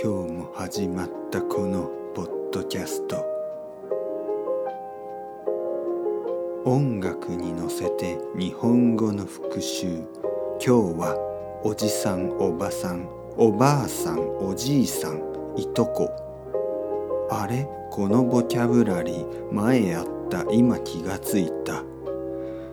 今日も始まったこのポッドキャスト。音楽に乗せて日本語の復習。今日はおじさんおばさんおばあさんおじいさんいとこ。あれ？このボキャブラリー前あった？今気がついた。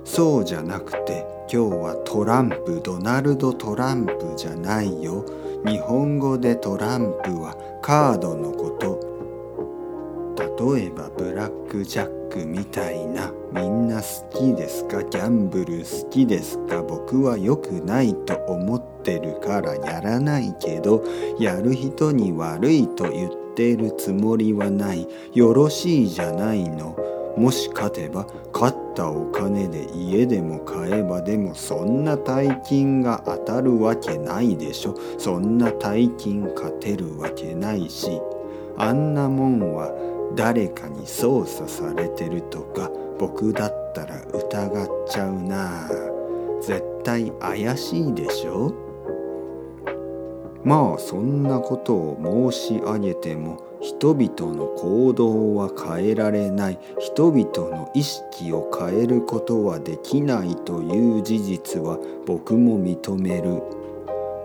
そうじゃなくて今日はトランプドナルド・トランプじゃないよ。日本語でトランプはカードのこと。例えばブラックジャックみたいな。みんな好きですか？ギャンブル好きですか？僕は良くないと思ってるからやらないけど。やる人に悪いと言ってるつもりはない。よろしいじゃないの。もし勝てば勝ったお金で家でも買えばでもそんな大金が当たるわけないでしょ。そんな大金勝てるわけないしあんなもんは誰かに操作されてるとか僕だったら疑っちゃうな。絶対怪しいでしょ。まあそんなことを申し上げても人々の行動は変えられない。人々の意識を変えることはできないという事実は僕も認める。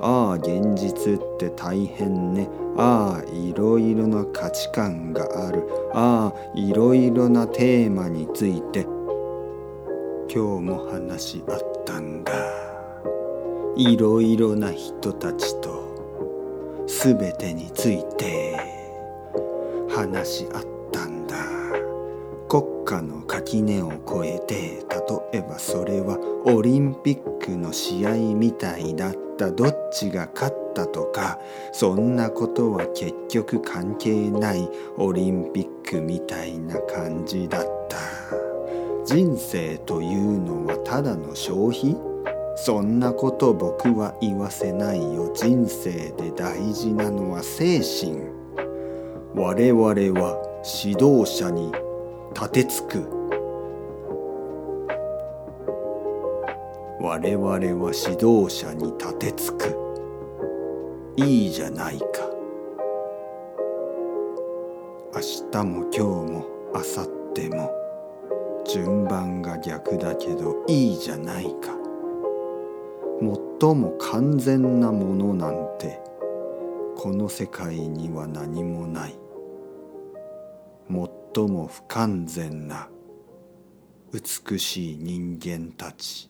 ああ現実って大変ね。ああいろいろな価値観がある。ああいろいろなテーマについて。今日も話し合ったんだいろいろな人たちと全てについて。話し合ったんだ。国家の垣根を越えて例えばそれはオリンピックの試合みたいだった。どっちが勝ったとかそんなことは結局関係ないオリンピックみたいな感じだった。人生というのはただの消費？そんなこと僕は言わせないよ。人生で大事なのは精神。我々は指導者に立てつく。我々は指導者に立てつく。いいじゃないか。明日も今日も明後日も順番が逆だけどいいじゃないか。最も完全なものなんてこの世界には何もない。最も不完全な美しい人間たち。